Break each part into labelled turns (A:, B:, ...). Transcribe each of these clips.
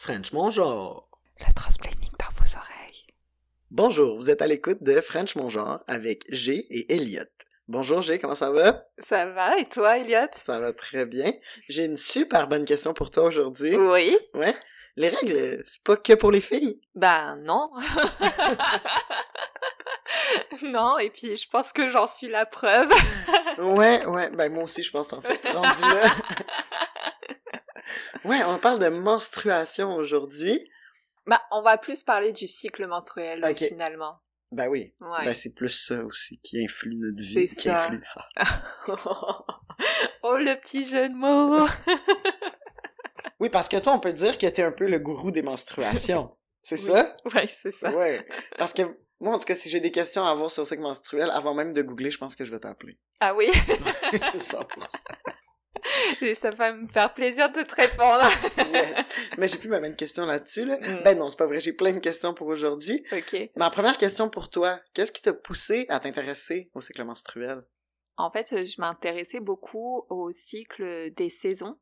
A: French mon genre.
B: Le transplaining dans vos oreilles.
A: Bonjour, vous êtes à l'écoute de French mon genre avec G et Elliot. Bonjour G, comment ça va?
B: Ça va, et toi, Elliot?
A: Ça va très bien. J'ai une super bonne question pour toi aujourd'hui.
B: Oui.
A: Ouais. Les règles, c'est pas que pour les filles.
B: Ben non. non, et puis je pense que j'en suis la preuve.
A: Ouais, ouais, ben moi aussi je pense en fait, rendu là. ouais, on parle de menstruation aujourd'hui.
B: Ben, on va plus parler du cycle menstruel, finalement.
A: Ben oui.
B: Ouais.
A: Ben c'est plus ça aussi qui influe notre vie.
B: C'est ça.
A: influe.
B: oh, le petit jeu de mots!
A: Oui, parce que toi, on peut dire que t'es un peu le gourou des menstruations. C'est ça?
B: ouais, c'est ça.
A: Ouais. Parce que moi, en tout cas, si j'ai des questions à avoir sur le cycle menstruel, avant même de googler, je pense que je vais t'appeler.
B: Ah oui?
A: 100%.
B: Et ça va me faire plaisir de te répondre.
A: Yes. Mais j'ai plus ma même question là-dessus, là.
B: Mm.
A: Ben non, c'est pas vrai, j'ai plein de questions pour aujourd'hui.
B: ok.
A: Ma première question pour toi, qu'est-ce qui t'a poussé à t'intéresser au cycle menstruel?
B: En fait, je m'intéressais beaucoup au cycle des saisons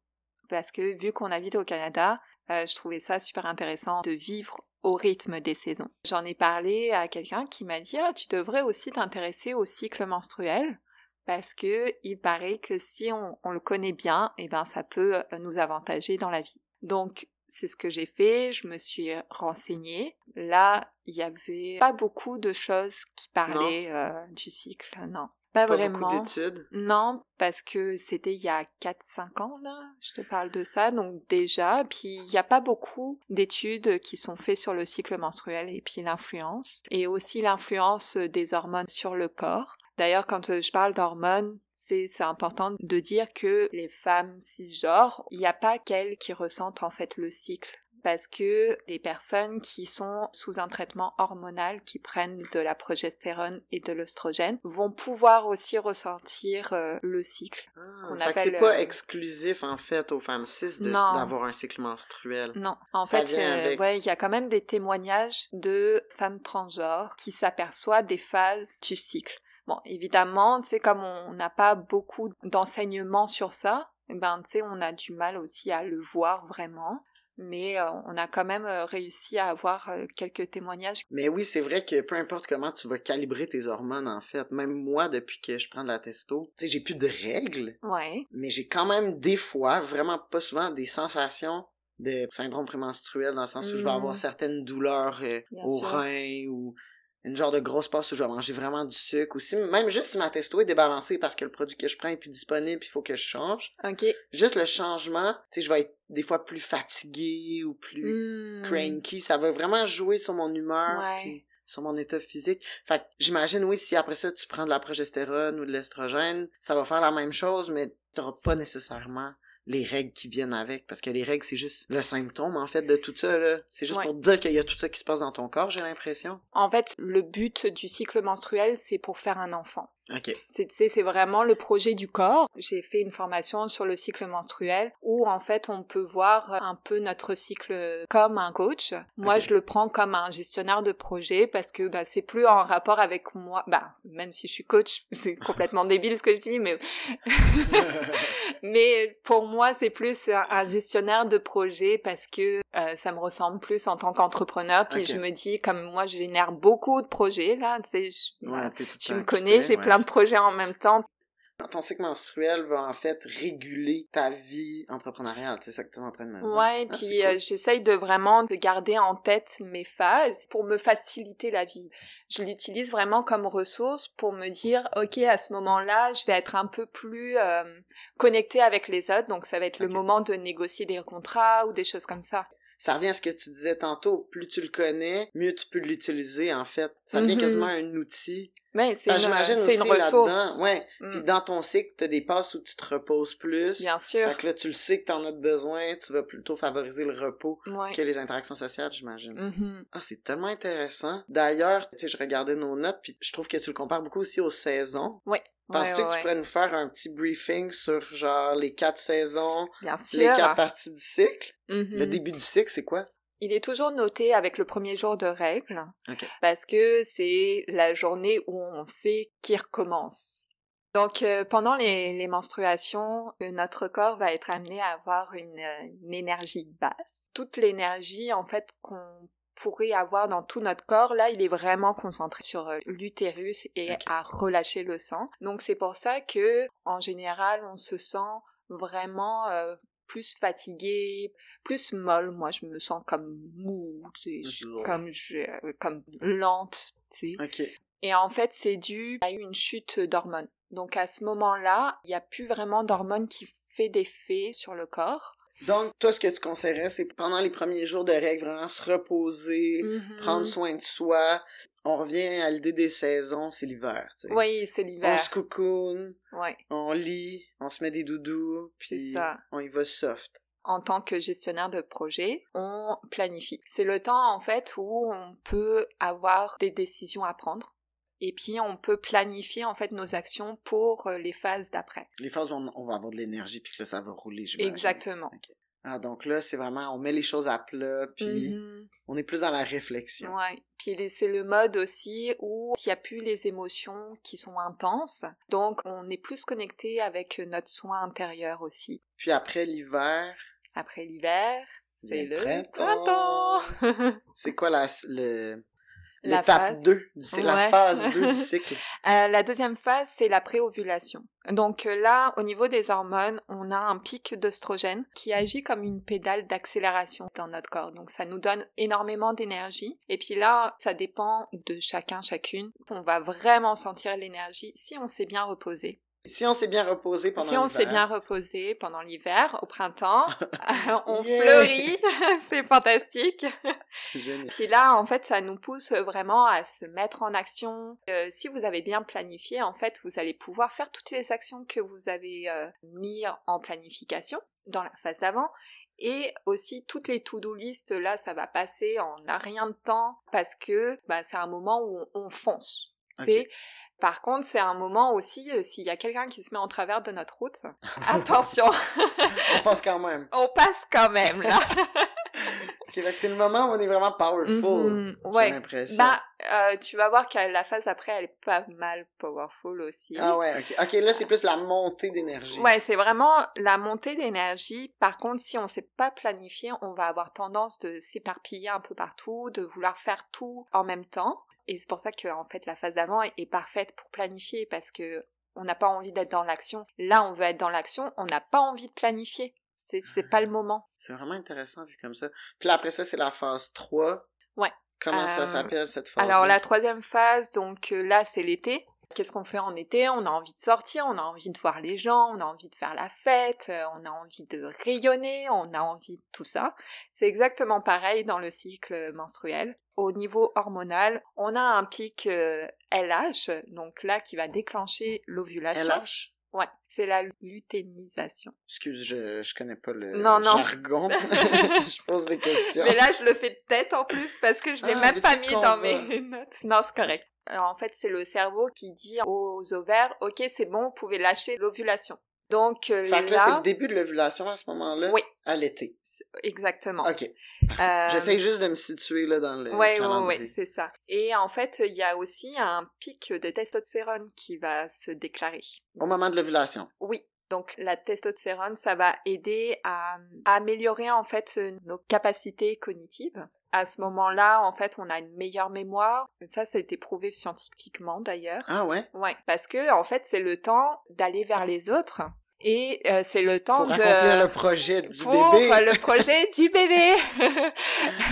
B: parce que vu qu'on habite au Canada, euh, je trouvais ça super intéressant de vivre au rythme des saisons. J'en ai parlé à quelqu'un qui m'a dit ah, tu devrais aussi t'intéresser au cycle menstruel parce que il paraît que si on, on le connaît bien, eh ben ça peut euh, nous avantager dans la vie. Donc c'est ce que j'ai fait, je me suis renseignée. Là, il y avait pas beaucoup de choses qui parlaient euh, du cycle, non. Pas,
A: Pas
B: vraiment.
A: beaucoup d'études.
B: Non, parce que c'était il y a 4-5 ans, là, je te parle de ça, donc déjà, puis il n'y a pas beaucoup d'études qui sont faites sur le cycle menstruel et puis l'influence, et aussi l'influence des hormones sur le corps. D'ailleurs, quand je parle d'hormones, c'est c'est important de dire que les femmes cisgenres, il n'y a pas qu'elles qui ressentent en fait le cycle parce que les personnes qui sont sous un traitement hormonal, qui prennent de la progestérone et de l'œstrogène, vont pouvoir aussi ressentir euh, le cycle.
A: Ah, que c'est
B: appelle,
A: pas
B: euh,
A: exclusif, en fait, aux femmes cis de- d'avoir un cycle menstruel.
B: Non, en
A: Ça
B: fait, euh,
A: avec.
B: ouais, il y a quand même des témoignages de femmes transgenres qui s'aperçoivent des phases du cycle. Bon, évidemment, tu sais, comme on n'a pas beaucoup d'enseignements sur ça, eh ben, tu sais, on a du mal aussi à le voir vraiment. Mais euh, on a quand même euh, réussi à avoir euh, quelques témoignages.
A: Mais oui, c'est vrai que peu importe comment tu vas calibrer tes hormones, en fait, même moi, depuis que je prends de la testo, tu sais, j'ai plus de règles,
B: Ouais.
A: mais j'ai quand même des fois, vraiment pas souvent, des sensations de syndrome prémenstruel, dans le sens où je vais avoir certaines douleurs euh, au
B: sûr.
A: rein ou une genre de grosse passe où je vais manger vraiment du sucre ou si, même juste si ma testo est débalancée parce que le produit que je prends est plus disponible il faut que je change.
B: Ok.
A: Juste le changement, tu sais, je vais être des fois plus fatigué ou plus
B: Hmm.
A: cranky, ça va vraiment jouer sur mon humeur
B: Ouais.
A: sur mon état physique. Fait que j'imagine oui si après ça tu prends de la progestérone ou de l'estrogène, ça va faire la même chose mais t'auras pas nécessairement les règles qui viennent avec parce que les règles c'est juste le symptôme en fait de tout ça là. C'est juste
B: Ouais.
A: pour te dire qu'il y a tout ça qui se passe dans ton corps, j'ai l'impression.
B: En fait, le but du cycle menstruel, c'est pour faire un enfant.
A: OK.
B: C'est vraiment le projet du corps. J'ai fait une formation sur le cycle menstruel où en fait on peut voir un peu notre cycle comme un coach. Moi je le prends comme un gestionnaire de projet parce que bah, c'est plus en rapport avec moi. Bah même si je suis coach, c'est complètement débile ce que je dis, mais mais pour moi c'est plus un, gestionnaire de projet parce que euh, ça me ressemble plus en tant qu'entrepreneur. Puis je me dis comme moi je génère beaucoup de projets là, tu sais. je-
A: ouais,
B: tu me connais, j'ai
A: ouais.
B: plein de projets en même temps.
A: Ton cycle menstruel va en fait réguler ta vie entrepreneuriale, c'est ça que tu es en train de me dire.
B: Ouais, et
A: Ah,
B: puis
A: cool.
B: euh, j'essaye de vraiment de garder en tête mes phases pour me faciliter la vie. Je l'utilise vraiment comme ressource pour me dire, ok, à ce moment-là, je vais être un peu plus euh, connectée avec les autres, donc ça va être le moment de négocier des contrats ou des choses comme ça.
A: Ça revient à ce que tu disais tantôt, plus tu le connais, mieux tu peux l'utiliser en fait. Ça devient
B: Mhm.
A: quasiment un outil.
B: Mais c'est une, ressource.
A: ouais.
B: Mm,
A: Puis dans ton cycle, t'as des passes où tu te reposes plus.
B: Bien sûr.
A: Fait que là, tu le sais que t'en as besoin, tu vas plutôt favoriser le repos
B: Ouais.
A: que les interactions sociales, j'imagine.
B: Mhm.
A: Ah, c'est tellement intéressant. D'ailleurs, tu sais, je regardais nos notes, puis je trouve que tu le compares beaucoup aussi aux saisons.
B: Ouais.
A: Penses-tu
B: Ouais,
A: que tu pourrais nous faire un petit briefing sur, genre, les quatre saisons,
B: Bien sûr.
A: les quatre parties du cycle? Le début du cycle, c'est quoi?
B: Il est toujours noté avec le premier jour de règles
A: Ok.
B: parce que c'est la journée où on sait qui recommence. Donc euh, pendant les, les menstruations, euh, notre corps va être amené à avoir une, euh, une énergie basse. Toute l'énergie en fait qu'on pourrait avoir dans tout notre corps, là, il est vraiment concentré sur euh, l'utérus et à relâcher le sang. Donc c'est pour ça que en général, on se sent vraiment euh, plus fatigué, plus molle. Moi, je me sens comme mou, comme je, euh, comme lente, tu sais.
A: OK.
B: Et en fait, c'est dû à une chute d'hormones. Donc à ce moment-là, il n'y a plus vraiment d'hormones qui fait d'effet sur le corps.
A: Donc, toi, ce que tu conseillerais, c'est pendant les premiers jours de règles, vraiment se reposer,
B: Mhm.
A: prendre soin de soi. On revient à l'idée des saisons, c'est l'hiver, tu sais.
B: Oui, c'est
A: On
B: l'hiver.
A: se cocoon,
B: Ouais,
A: on lit, on se met des doudous, puis
B: ça.
A: on y va soft.
B: en tant que gestionnaire de projet, on planifie. C'est le temps en fait où on peut avoir des décisions à prendre et puis on peut planifier en fait nos actions pour euh, les phases d'après.
A: Les phases où on, on va avoir de l'énergie, puis que là, ça va rouler.
B: Exactement.
A: Ah, donc là, c'est vraiment, on met les choses à plat, puis
B: Mhm.
A: on est plus dans la réflexion.
B: Ouais. Puis c'est le mode aussi où il n'y a plus les émotions qui sont intenses, donc on est plus connecté avec notre soin intérieur aussi.
A: Puis après l'hiver,
B: Après l'hiver, c'est
A: Le printemps.
B: printemps.
A: c'est quoi la, le, l'étape
B: phase.
A: 2? C'est la phase 2 du cycle.
B: Euh, la deuxième phase, c'est la préovulation. Donc euh, là, au niveau des hormones, on a un pic d'œstrogène qui agit comme une pédale d'accélération dans notre corps. Donc ça nous donne énormément d'énergie. Et puis là, ça dépend de chacun, chacune. On va vraiment sentir l'énergie si on s'est bien reposé.
A: Si on s'est bien reposé pendant
B: Si on s'est
A: l'hiver,
B: bien reposé pendant l'hiver, au printemps, on
A: Yeah.
B: fleurit, c'est fantastique.
A: génial.
B: Puis là, en fait, ça nous pousse vraiment à se mettre en action. Euh, si vous avez bien planifié, en fait, vous allez pouvoir faire toutes les actions que vous avez euh, mis en planification dans la phase avant. Et aussi toutes les to-do list, là, ça va passer en un rien de temps parce que bah, c'est un moment où on, on fonce. C'est par contre, c'est un moment aussi, euh, s'il y a quelqu'un qui se met en travers de notre route, attention,
A: On passe quand même.
B: on passe quand même là.
A: Ok, fait que c'est le moment où on est vraiment powerful. J'ai
B: ouais.
A: l'impression.
B: Bah, euh, tu vas voir que la phase après, elle est pas mal powerful aussi.
A: Ah ouais, ok. Ok, là, c'est plus la montée d'énergie.
B: Ouais, c'est vraiment la montée d'énergie. Par contre, si on s'est pas planifié, on va avoir tendance de s'éparpiller un peu partout, de vouloir faire tout en même temps. Et c'est pour ça que, en fait, la phase d'avant est, est parfaite pour planifier parce que on n'a pas envie d'être dans l'action. Là, on veut être dans l'action, on n'a pas envie de planifier. C'est, c'est pas le moment.
A: C'est vraiment intéressant vu comme ça. Puis là, après ça, c'est la phase 3.
B: Ouais.
A: Comment ça
B: Euh,
A: s'appelle cette phase
B: Alors la troisième phase, donc euh, là c'est l'été. Qu'est-ce qu'on fait en été? On a envie de sortir, on a envie de voir les gens, on a envie de faire la fête, euh, on a envie de rayonner, on a envie de tout ça. C'est exactement pareil dans le cycle menstruel. Au niveau hormonal, on a un pic euh, LH, donc là qui va déclencher l'ovulation.
A: LH?
B: Ouais, c'est la luthénisation.
A: Excuse, je, je connais pas le
B: Non, non.
A: jargon. je pose des questions.
B: Mais là, je le fais de tête en plus parce que je l'ai
A: Ah,
B: même pas mis dans mes notes. Non, c'est correct. Alors, en fait, c'est le cerveau qui dit aux ovaires, ok, c'est bon, vous pouvez lâcher l'ovulation. Donc euh,
A: Fait que là, c'est le début de l'ovulation à ce moment-là?
B: Oui.
A: À l'été.
B: exactement.
A: OK.
B: Euh,
A: J'essaye juste de me situer là dans le
B: ouais,
A: calendrier.
B: ouais, c'est ça. Et en fait, il y a aussi un pic de testostérone qui va se déclarer.
A: Au moment de l'ovulation.
B: Oui. Donc la testostérone, ça va aider à, à améliorer en fait nos capacités cognitives. À ce moment-là, en fait, on a une meilleure mémoire. Ça, ça a été prouvé scientifiquement d'ailleurs.
A: Ah ouais?
B: Ouais, parce que en fait, c'est le temps d'aller vers les autres et euh, c'est le temps
A: Pour
B: de
A: accomplir le projet du
B: pour
A: bébé.
B: le projet du bébé.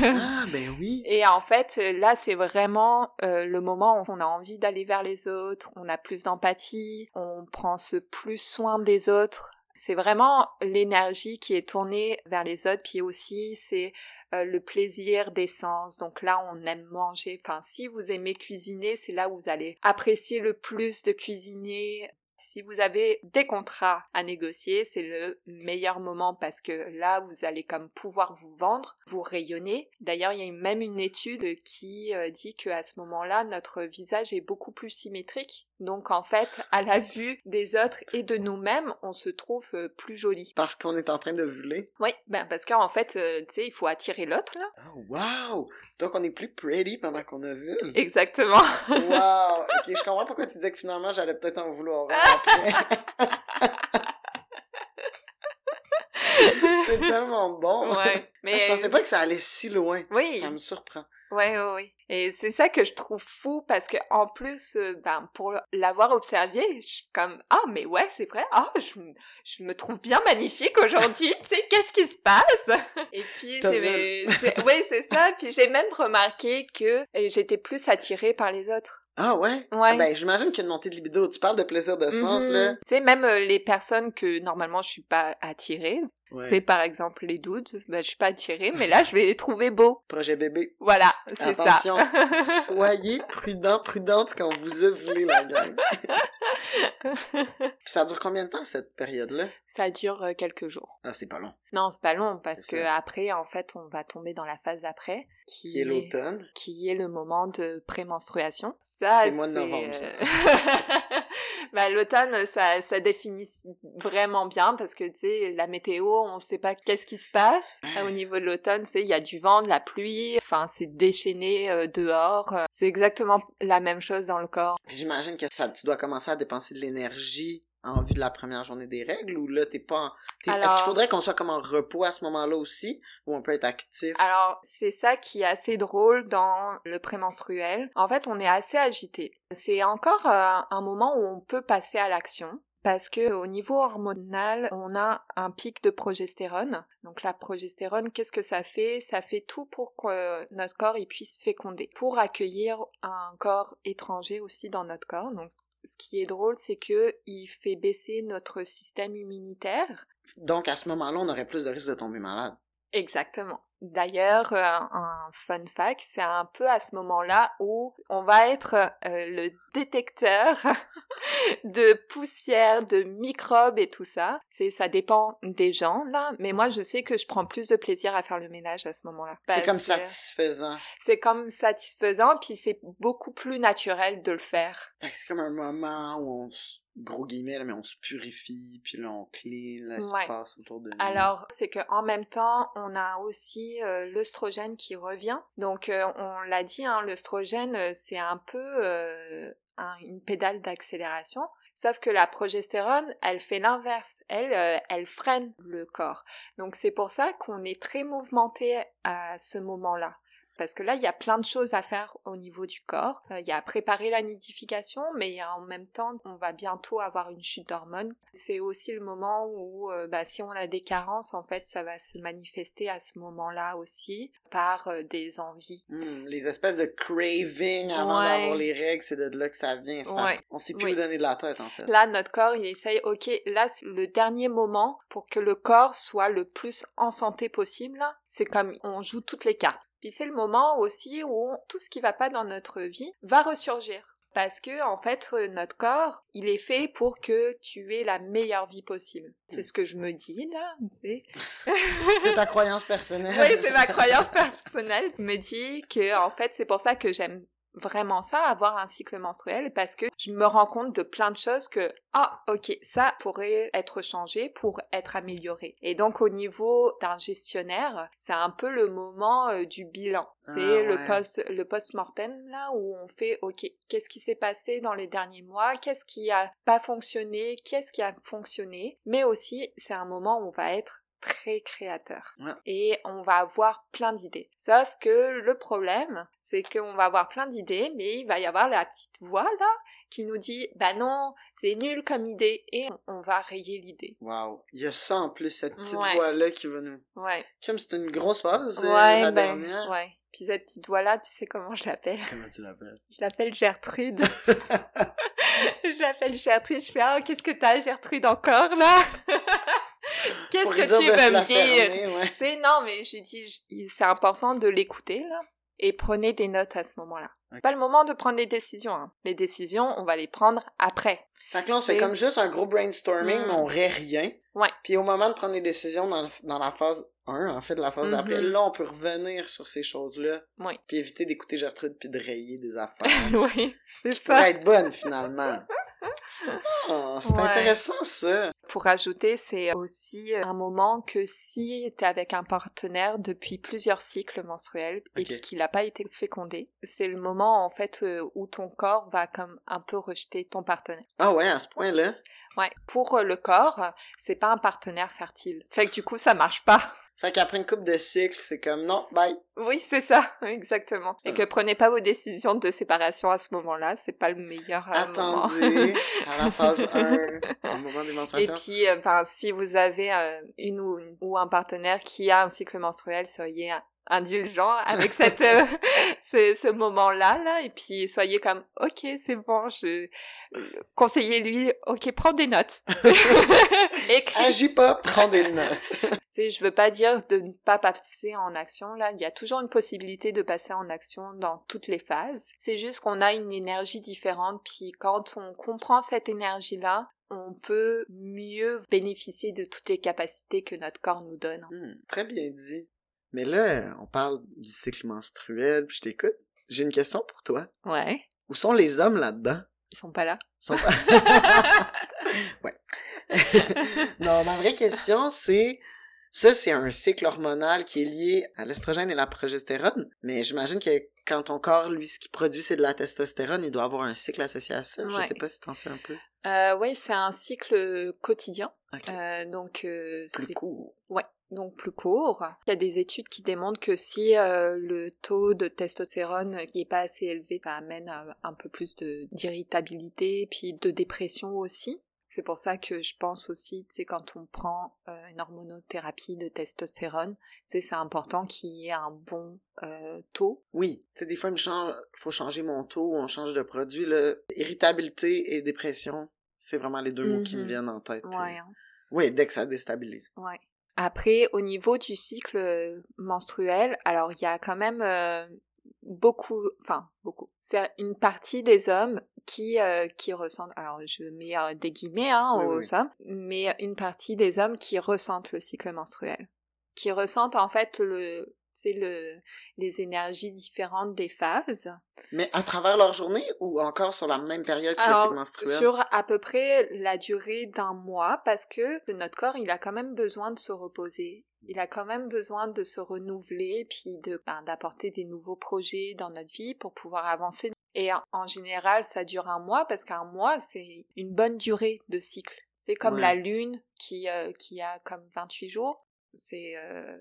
A: Ah, ben oui.
B: Et en fait, là, c'est vraiment euh, le moment où on a envie d'aller vers les autres, on a plus d'empathie, on prend ce plus soin des autres. C'est vraiment l'énergie qui est tournée vers les autres, puis aussi c'est euh, le plaisir des sens. Donc là, on aime manger. Enfin, si vous aimez cuisiner, c'est là où vous allez apprécier le plus de cuisiner. Si vous avez des contrats à négocier, c'est le meilleur moment parce que là, vous allez comme pouvoir vous vendre, vous rayonner. D'ailleurs, il y a même une étude qui euh, dit qu'à ce moment-là, notre visage est beaucoup plus symétrique Donc en fait, à la vue des autres et de nous-mêmes, on se trouve euh, plus joli.
A: Parce qu'on est en train de voler.
B: Oui, ben parce qu'en fait, euh, tu sais, il faut attirer l'autre là.
A: Oh, wow! Donc on est plus pretty pendant qu'on a vu.
B: Exactement.
A: wow! Ok, je comprends pourquoi tu disais que finalement j'allais peut-être en vouloir après. C'est tellement bon.
B: Ouais. Mais
A: Je pensais pas que ça allait si loin.
B: Oui.
A: Ça me surprend.
B: Ouais, ouais, ouais. Et c'est ça que je trouve fou parce que en plus, euh, ben pour l'avoir observé, je suis comme ah mais ouais c'est vrai, ah je, me- je me trouve bien magnifique aujourd'hui. tu sais qu'est-ce qui se passe Et puis j'ai, ouais c'est ça. Puis j'ai même remarqué que euh, j'étais plus attirée par les autres.
A: Ah ouais?
B: Ouais.
A: Ah ben j'imagine qu'il y a une montée de libido. Tu parles de plaisir de sens
B: Mhm.
A: là.
B: Tu sais même euh, les personnes que normalement je suis pas attirée,
A: Ouais.
B: c'est par exemple les dudes, ben je suis pas attirée, mais là je vais les trouver beaux.
A: Projet bébé.
B: Voilà, c'est ça.
A: Attention, soyez prudents, prudentes quand vous ovulez la gang. Ça dure combien de temps cette période-là?
B: ça dure euh, quelques jours.
A: Ah, c'est pas long.
B: Non, c'est pas long parce que
A: ça.
B: après, en fait, on va tomber dans la phase d'après, qui,
A: Qui est l'automne.
B: qui est le moment de prémenstruation. Ça,
A: C'est le mois de novembre, ça.
B: euh, bah, l'automne, ça, ça définit vraiment bien parce que tu sais, la météo, on sait pas qu'est-ce qui se passe au niveau de l'automne. Tu sais, il y a du vent, de la pluie. Enfin, c'est déchaîné euh, dehors. C'est exactement la même chose dans le corps.
A: J'imagine que ça, tu dois commencer à dépenser de l'énergie en vue de la première journée des règles ou là t'es pas en... t'es- Est-ce qu'il faudrait qu'on soit comme en repos à ce moment-là aussi ou on peut être actif?
B: Alors, c'est ça qui est assez drôle dans le prémenstruel. En fait, on est assez agité. C'est encore euh, un moment où on peut passer à l'action. Parce que au niveau hormonal, on a un pic de progestérone. Donc la progestérone, qu'est-ce que ça fait? Ça fait tout pour que notre corps il puisse féconder, pour accueillir un corps étranger aussi dans notre corps. Donc ce qui est drôle, c'est que il fait baisser notre système immunitaire
A: Donc à ce moment-là, on aurait plus de risque de tomber malade.
B: Exactement. D'ailleurs, euh, un fun fact, c'est un peu à ce moment-là où on va être euh, le détecteur de poussière, de microbes et tout ça. C'est ça dépend des gens là, mais moi je sais que je prends plus de plaisir à faire le ménage à ce moment-là.
A: C'est comme satisfaisant.
B: C'est comme satisfaisant, puis c'est beaucoup plus naturel de le faire.
A: C'est comme un moment où on se... gros guillemets là, mais on se purifie, puis là on clean l'espace autour de nous.
B: Alors, c'est que en même temps, on a aussi euh, l'œstrogène qui revient. Donc, euh, on l'a dit, hein, l'œstrogène, euh, c'est un peu un- une pédale d'accélération. Sauf que la progestérone, elle fait l'inverse. Elle, elle freine le corps. Donc, c'est pour ça qu'on est très mouvementé à ce moment-là. Parce que là, il y a plein de choses à faire au niveau du corps. Euh, Il y a préparer la nidification, mais en même temps, on va bientôt avoir une chute d'hormones. C'est aussi le moment où, euh, bah, si on a des carences, en fait, ça va se manifester à ce moment-là aussi par euh, des envies.
A: Hmm, les espèces de craving avant
B: Ouais.
A: d'avoir les règles, c'est de là que ça vient.
B: Ouais.
A: qu'on sait plus
B: Oui.
A: où donner de la tête en fait.
B: Là, notre corps, il essaye, ok, là, c'est le dernier moment pour que le corps soit le plus en santé possible. C'est comme on joue toutes les cartes. Puis c'est le moment aussi où tout ce qui va pas dans notre vie va ressurgir. Parce que, en fait, euh, notre corps, il est fait pour que tu aies la meilleure vie possible. C'est ce que je me dis, là,
A: c'est ta croyance personnelle.
B: Oui, c'est ma croyance personnelle. Je me dis que, en fait, c'est pour ça que j'aime vraiment ça, avoir un cycle menstruel, parce que je me rends compte de plein de choses que, ah, ok, ça pourrait être changé pour être amélioré. Et donc, au niveau d'un gestionnaire, c'est un peu le moment euh, du bilan. C'est
A: Ah,
B: le
A: ouais.
B: post, le post-mortem, là, où on fait, ok, qu'est-ce qui s'est passé dans les derniers mois? Qu'est-ce qui a pas fonctionné? Qu'est-ce qui a fonctionné? Mais aussi, c'est un moment où on va être très créateur
A: Ouais.
B: et on va avoir plein d'idées. Sauf que le problème, c'est qu'on va avoir plein d'idées, mais il va y avoir la petite voix là qui nous dit bah non, c'est nul comme idée et on va rayer l'idée.
A: Wow. Il y a ça en plus, cette petite
B: Ouais.
A: voix-là qui va nous.
B: Ouais.
A: Comme c'est une grosse phase, euh,
B: Ouais,
A: la
B: ben,
A: dernière.
B: ouais. Puis cette petite voix là, tu sais comment je l'appelle?
A: Comment tu l'appelles?
B: Je l'appelle Gertrude. je l'appelle Gertrude. Je fais ah qu'est-ce que t'as Gertrude encore là Qu'est-ce
A: Pour
B: que tu
A: se
B: veux me dire?
A: ouais.
B: Tu sais, non, mais j'ai dit, c'est important de l'écouter, là. Et prenez des notes à ce moment-là. Pas le moment de prendre des décisions. hein. Les décisions, on va les prendre après.
A: Fait que là, on se fait comme juste un gros brainstorming,
B: Mm.
A: mais on rait rien.
B: Ouais.
A: Puis au moment de prendre des décisions dans, dans la phase 1, en fait, de la phase d'après,
B: Mhm.
A: là, on peut revenir sur ces choses-là.
B: Oui.
A: Puis éviter d'écouter Gertrude puis de rayer des affaires.
B: oui, c'est ça.
A: être bonnes, finalement. Oh, c'est
B: Ouais.
A: intéressant, ça.
B: Pour rajouter, c'est aussi un moment que si tu es avec un partenaire depuis plusieurs cycles menstruels et puis qu'il n'a pas été fécondé, c'est le moment en fait euh, où ton corps va comme un peu rejeter ton partenaire.
A: Ah ouais, à ce point-là.
B: Ouais, pour euh, le corps, c'est pas un partenaire fertile. Fait que du coup, ça marche pas.
A: Fait qu'après une coupe de cycle, c'est comme non, bye.
B: Oui, c'est ça, exactement. Et
A: Ah.
B: que prenez pas vos décisions de séparation à ce moment-là, c'est pas le meilleur euh, moment.
A: Attendez à la phase 1, au moment des
B: Et
A: menstruations.
B: puis, euh, enfin, si vous avez euh, une ou, ou un partenaire qui a un cycle menstruel, soyez euh, indulgent avec cette euh, ce, ce moment-là là et puis soyez comme ok c'est bon je euh, conseillez-lui ok prends des notes écris
A: Agis pas, prends des notes.
B: tu sais, je veux pas dire de ne pas passer en action là. Il y a toujours une possibilité de passer en action dans toutes les phases. C'est juste qu'on a une énergie différente. Puis quand on comprend cette énergie là, on peut mieux bénéficier de toutes les capacités que notre corps nous donne.
A: Hmm, très bien dit. Mais là, on parle du cycle menstruel, puis je t'écoute. J'ai une question pour toi.
B: Ouais.
A: Où sont les hommes là-dedans?
B: Ils sont pas là.
A: Ils sont pas- ouais. non, ma vraie question, c'est... Ça, c'est un cycle hormonal qui est lié à l'estrogène et la progestérone. Mais j'imagine que quand ton corps, lui, ce qu'il produit, c'est de la testostérone, il doit avoir un cycle associé à ça. Je
B: Ouais.
A: sais pas si t'en sais un peu.
B: Euh, oui, c'est un cycle quotidien.
A: Ok.
B: Euh, donc euh,
A: Plus
B: c'est
A: court.
B: Donc plus court. Il y a des études qui démontrent que si euh, le taux de testostérone qui est pas assez élevé, ça amène à un peu plus d'irritabilité puis de dépression aussi. C'est pour ça que je pense aussi, sais, quand on prend euh, une hormonothérapie de testostérone, c'est important qu'il y ait un bon euh, taux.
A: Oui, sais, des fois, il change, faut changer mon taux, on change de produit, là. Irritabilité et dépression, c'est vraiment les deux mots qui me
B: Mhm.
A: viennent en tête.
B: Ouais, hein.
A: Oui, dès que ça déstabilise.
B: Ouais. Après, au niveau du cycle euh, menstruel, alors il y a quand même euh, beaucoup, enfin beaucoup, c'est une partie des hommes qui euh, qui ressentent, alors je mets euh, des guillemets hein,
A: Oui,
B: aux
A: oui.
B: hommes, mais une partie des hommes qui ressentent le cycle menstruel, qui ressentent en fait le c'est le les énergies différentes des phases.
A: Mais à travers leur journée ou encore sur la même période que le
B: Alors,
A: cycle menstruel?
B: Sur à peu près la durée d'un mois, parce que notre corps, il a quand même besoin de se reposer. Il a quand même besoin de se renouveler, puis de ben, d'apporter des nouveaux projets dans notre vie pour pouvoir avancer. Et en, en général, ça dure un mois, parce qu'un mois, c'est une bonne durée de cycle. C'est comme
A: Ouais.
B: la lune qui, euh, qui a comme 28 jours. C'est... Euh,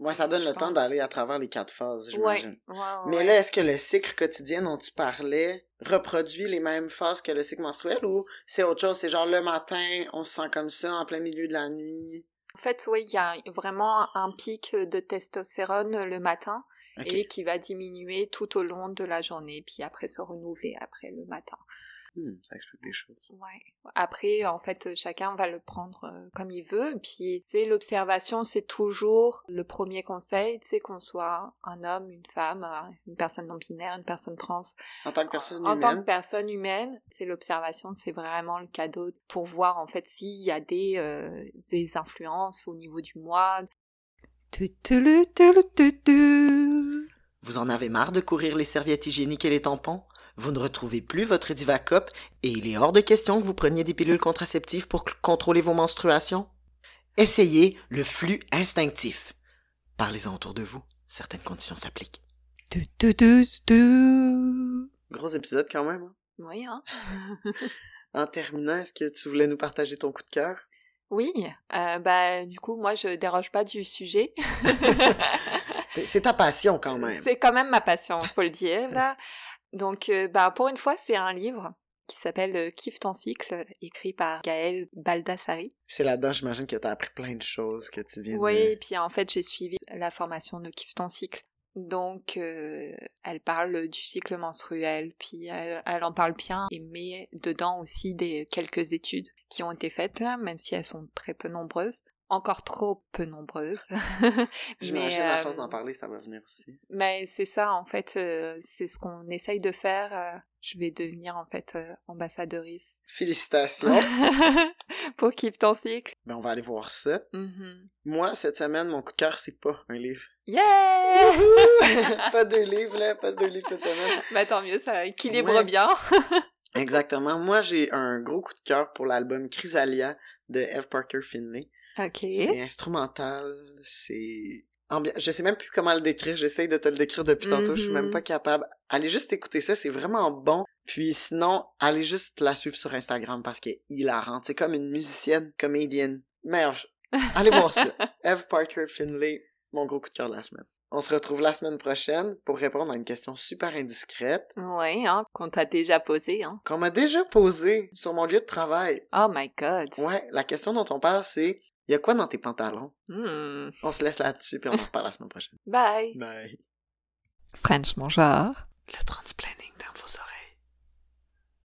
A: Ouais, ça donne le temps d'aller à travers les quatre phases,
B: Ouais,
A: j'imagine.
B: ouais,
A: Mais là, est-ce que le cycle quotidien dont tu parlais reproduit les mêmes phases que le cycle menstruel ou c'est autre chose? C'est genre le matin, on se sent comme ça en plein milieu de la nuit?
B: En fait, oui, il y a vraiment un pic de testostérone le matin et qui va diminuer tout au long de la journée, puis après se renouveler après le matin.
A: Hmm, ça explique des choses.
B: Ouais. Après, en fait, chacun va le prendre euh, comme il veut. Puis, tu sais, l'observation, c'est toujours le premier conseil, tu sais, qu'on soit un homme, une femme, euh, une personne non binaire, une personne trans.
A: En tant que personne
B: en tant que
A: humaine,
B: personne humaine, c'est l'observation, c'est vraiment le cadeau pour voir en fait s'il y a des, euh, des influences au niveau du moi.
A: vous en avez marre de courir les serviettes hygiéniques et les tampons? Vous ne retrouvez plus votre Divacop et il est hors de question que vous preniez des pilules contraceptives pour contrôler vos menstruations? Essayez le flux instinctif. Parlez-en autour de vous. Certaines conditions s'appliquent. Gros épisode quand même. hein?
B: Oui, hein?
A: En terminant, est-ce que tu voulais nous partager ton coup de cœur?
B: Oui, euh, bah du coup moi je déroge pas du sujet.
A: C'est ta passion quand même.
B: c'est quand même ma passion, faut le dire là. Donc euh, bah pour une fois c'est un livre qui s'appelle euh, Kiffe ton cycle, écrit par Gaël Baldassari.
A: C'est là-dedans, j'imagine que t'as appris plein de choses que tu viens
B: Oui, et puis en fait j'ai suivi la formation de Kiffe ton cycle. Donc euh, elle parle du cycle menstruel, puis elle, elle en parle bien et met dedans aussi des quelques études qui ont été faites là, même si elles sont très peu nombreuses. Encore trop peu nombreuses.
A: J'imagine à force d'en parler, ça va venir aussi.
B: Mais c'est ça, en fait, c'est ce qu'on essaye de faire. je vais devenir, en fait, ambassadrice.
A: Félicitations!
B: Pour Keep ton cycle.
A: Ben, on va aller voir ça.
B: Mm-hmm.
A: Moi, cette semaine, mon coup de cœur, c'est pas un livre.
B: Yeah!
A: pas deux livres, là, pas deux livres cette semaine.
B: Ben, tant mieux, ça équilibre bien.
A: Exactement. Moi, j'ai un gros coup de cœur pour l'album Chrysalia de Eve Parker Finlay.
B: OK.
A: C'est instrumental, c'est... Je sais même plus comment le décrire, j'essaye de te le décrire depuis tantôt, je suis même mm-hmm. pas capable. Allez juste écouter ça, c'est vraiment bon. Puis sinon, allez juste la suivre sur Instagram parce qu'elle est hilarante. C'est comme une musicienne, comédienne. Meilleure. Allez voir ça. Eve Parker Finlay, mon gros coup de cœur de la semaine. On se retrouve la semaine prochaine pour répondre à une question super indiscrète.
B: Oui, hein, qu'on t'a déjà posée. Hein.
A: Qu'on m'a déjà posée sur mon lieu de travail.
B: Oh my god.
A: Ouais, la question dont on parle, c'est il y a quoi dans tes pantalons?
B: Hmm.
A: On se laisse là-dessus, puis on en reparle la semaine prochaine.
B: Bye.
A: Bye.
B: French, mon genre.
A: Le transplanning.